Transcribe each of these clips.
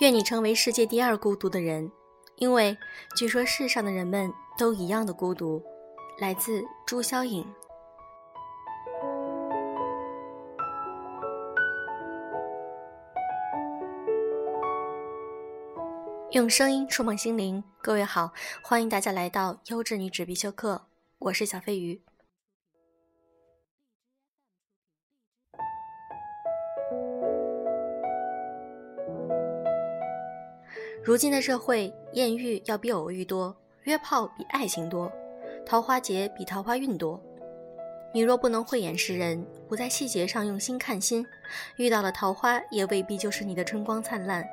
愿你成为世界第二孤独的人，因为据说世上的人们都一样的孤独。来自朱萧颖。用声音触碰心灵，各位好，欢迎大家来到优质女纸必修课，我是小飞鱼。如今的社会，艳遇要比偶遇多，约炮比爱情多，桃花劫比桃花运多。你若不能慧眼识人，不在细节上用心看心，遇到了桃花也未必就是你的春光灿烂。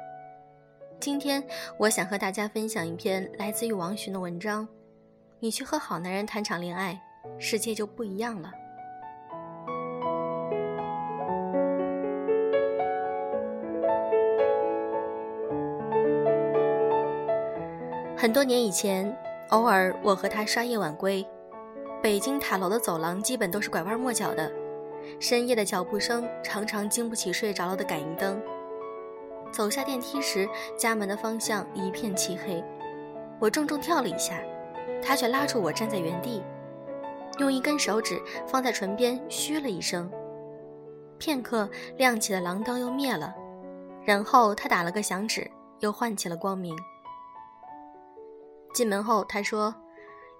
今天我想和大家分享一篇来自于王洵的文章：你去和好男人谈场恋爱，世界就不一样了。很多年以前，偶尔我和他刷夜晚归，北京塔楼的走廊基本都是拐弯抹角的，深夜的脚步声常常经不起睡着了的感应灯。走下电梯时，家门的方向一片漆黑，我重重跳了一下，他却拉住我站在原地，用一根手指放在唇边，嘘了一声。片刻，亮起的廊灯又灭了，然后他打了个响指，又唤起了光明。进门后，他说：“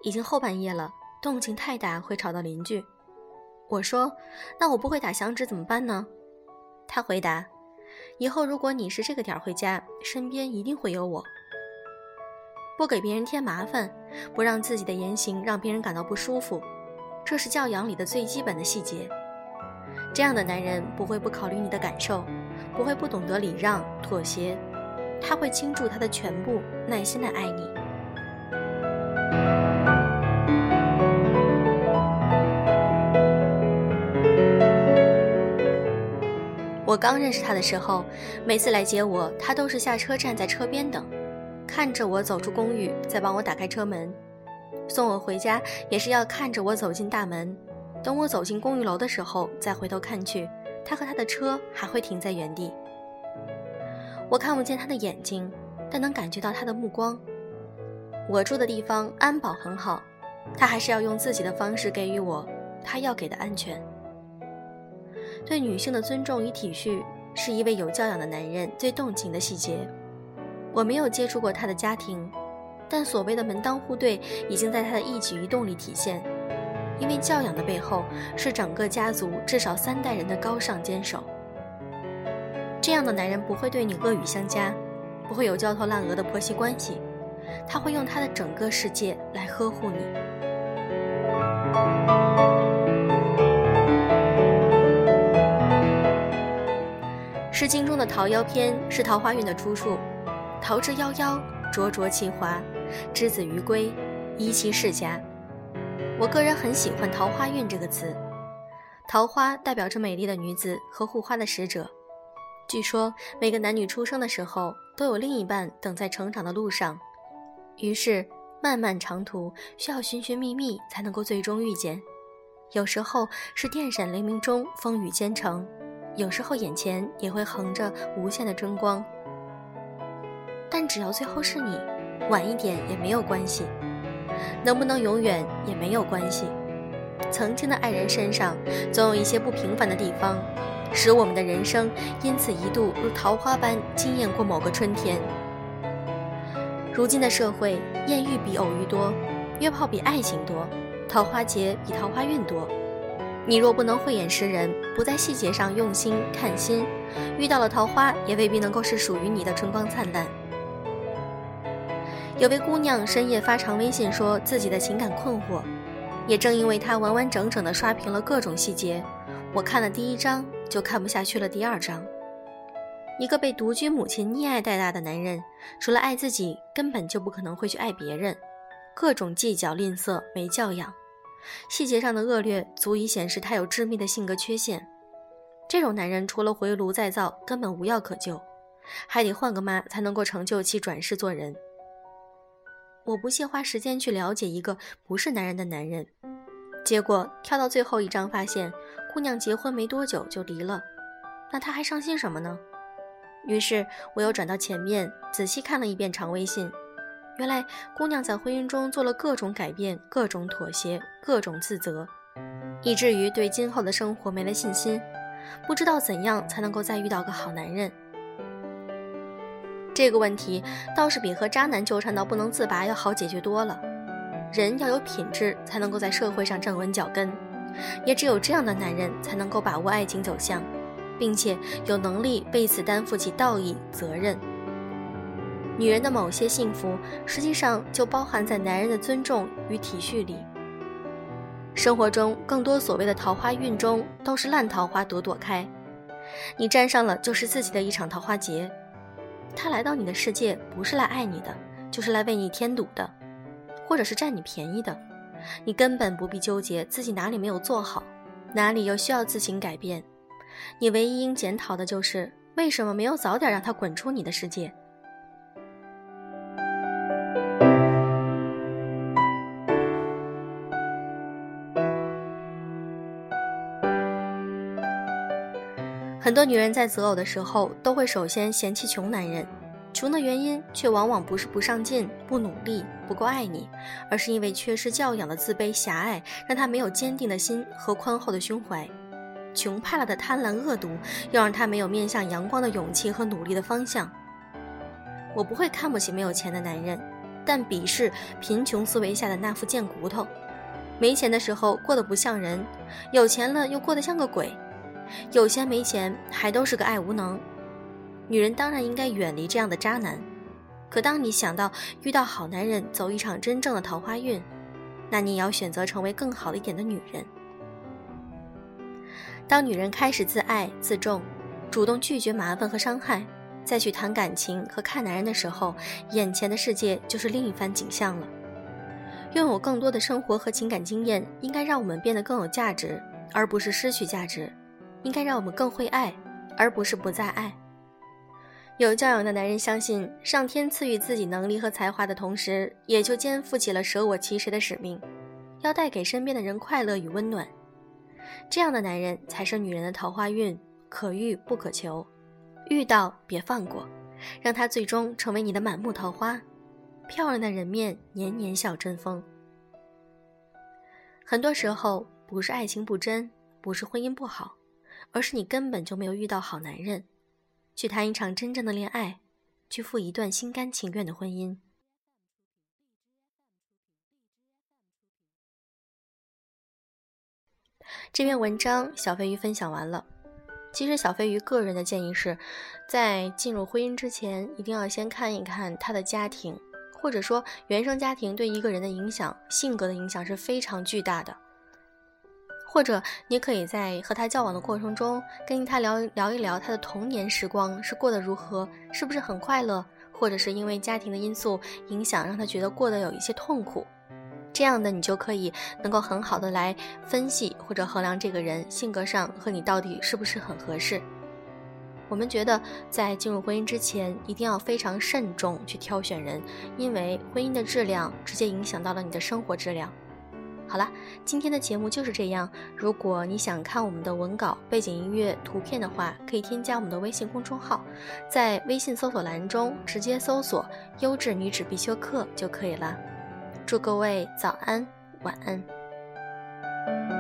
已经后半夜了，动静太大会吵到邻居。”我说：“那我不会打响指怎么办呢？”他回答：“以后如果你是这个点回家，身边一定会有我。不给别人添麻烦，不让自己的言行让别人感到不舒服，这是教养里的最基本的细节。这样的男人不会不考虑你的感受，不会不懂得礼让妥协，他会倾注他的全部，耐心的爱你。”我刚认识他的时候，每次来接我，他都是下车站在车边等，看着我走出公寓，再帮我打开车门，送我回家也是要看着我走进大门，等我走进公寓楼的时候再回头看去，他和他的车还会停在原地。我看不见他的眼睛，但能感觉到他的目光。我住的地方安保很好，他还是要用自己的方式给予我他要给的安全。对女性的尊重与体恤，是一位有教养的男人最动情的细节。我没有接触过他的家庭，但所谓的门当户对已经在他的一举一动里体现。因为教养的背后是整个家族至少三代人的高尚坚守。这样的男人不会对你恶语相加，不会有焦头烂额的婆媳关系，他会用他的整个世界来呵护你。《诗经》中的《桃夭》篇是桃花运的出处，“桃之夭夭，灼灼其华，之子于归，宜其室家。”我个人很喜欢“桃花运”这个词，桃花代表着美丽的女子和护花的使者。据说每个男女出生的时候都有另一半等在成长的路上，于是漫漫长途需要寻寻觅觅才能够最终遇见。有时候是电闪雷鸣中风雨兼程。有时候眼前也会横着无限的春光，但只要最后是你，晚一点也没有关系，能不能永远也没有关系。曾经的爱人身上总有一些不平凡的地方，使我们的人生因此一度如桃花般惊艳过某个春天。如今的社会，艳遇比偶遇多，约炮比爱情多，桃花劫比桃花运多。你若不能慧眼识人，不在细节上用心看心，遇到了桃花也未必能够是属于你的春光灿烂。有位姑娘深夜发长微信，说自己的情感困惑。也正因为她完完整整的刷屏了各种细节，我看了第一章就看不下去了。第二章，一个被独居母亲溺爱带大的男人，除了爱自己，根本就不可能会去爱别人，各种计较、吝啬、没教养。细节上的恶劣足以显示他有致命的性格缺陷。这种男人除了回炉再造，根本无药可救，还得换个妈才能够成就其转世做人。我不屑花时间去了解一个不是男人的男人，结果跳到最后一章，发现姑娘结婚没多久就离了，那他还伤心什么呢？于是我又转到前面，仔细看了一遍长微信。原来姑娘在婚姻中做了各种改变、各种妥协、各种自责，以至于对今后的生活没了信心，不知道怎样才能够再遇到个好男人。这个问题倒是比和渣男纠缠到不能自拔要好解决多了。人要有品质，才能够在社会上站稳脚跟，也只有这样的男人才能够把握爱情走向，并且有能力为此担负起道义责任。女人的某些幸福，实际上就包含在男人的尊重与体恤里。生活中更多所谓的桃花运中，都是烂桃花朵朵开，你沾上了就是自己的一场桃花劫。他来到你的世界，不是来爱你的，就是来为你添堵的，或者是占你便宜的。你根本不必纠结自己哪里没有做好，哪里又需要自行改变。你唯一应检讨的就是为什么没有早点让他滚出你的世界。很多女人在择偶的时候，都会首先嫌弃穷男人。穷的原因却往往不是不上进、不努力、不够爱你，而是因为缺失教养的自卑、狭隘，让他没有坚定的心和宽厚的胸怀。穷怕了的贪婪、恶毒，又让他没有面向阳光的勇气和努力的方向。我不会看不起没有钱的男人，但鄙视贫穷思维下的那副贱骨头。没钱的时候过得不像人，有钱了又过得像个鬼。有钱没钱还都是个爱无能，女人当然应该远离这样的渣男。可当你想到遇到好男人，走一场真正的桃花运，那你也要选择成为更好一点的女人。当女人开始自爱自重，主动拒绝麻烦和伤害，再去谈感情和看男人的时候，眼前的世界就是另一番景象了。拥有更多的生活和情感经验，应该让我们变得更有价值，而不是失去价值。应该让我们更会爱，而不是不再爱。有教养的男人相信，上天赐予自己能力和才华的同时，也就肩负起了舍我其谁的使命，要带给身边的人快乐与温暖。这样的男人才是女人的桃花运，可遇不可求，遇到别放过，让他最终成为你的满目桃花，漂亮的人面年年笑春风。很多时候，不是爱情不真，不是婚姻不好。而是你根本就没有遇到好男人，去谈一场真正的恋爱，去赴一段心甘情愿的婚姻。这篇文章小飞鱼分享完了。其实小飞鱼个人的建议是，在进入婚姻之前，一定要先看一看他的家庭，或者说原生家庭对一个人的影响、性格的影响是非常巨大的。或者你可以在和他交往的过程中，跟他聊聊一聊他的童年时光是过得如何，是不是很快乐，或者是因为家庭的因素影响，让他觉得过得有一些痛苦。这样的你就可以能够很好的来分析或者衡量这个人性格上和你到底是不是很合适。我们觉得在进入婚姻之前，一定要非常慎重去挑选人，因为婚姻的质量直接影响到了你的生活质量。好了，今天的节目就是这样。如果你想看我们的文稿、背景音乐、图片的话，可以添加我们的微信公众号，在微信搜索栏中直接搜索“优质女子必修课”就可以了。祝各位早安，晚安。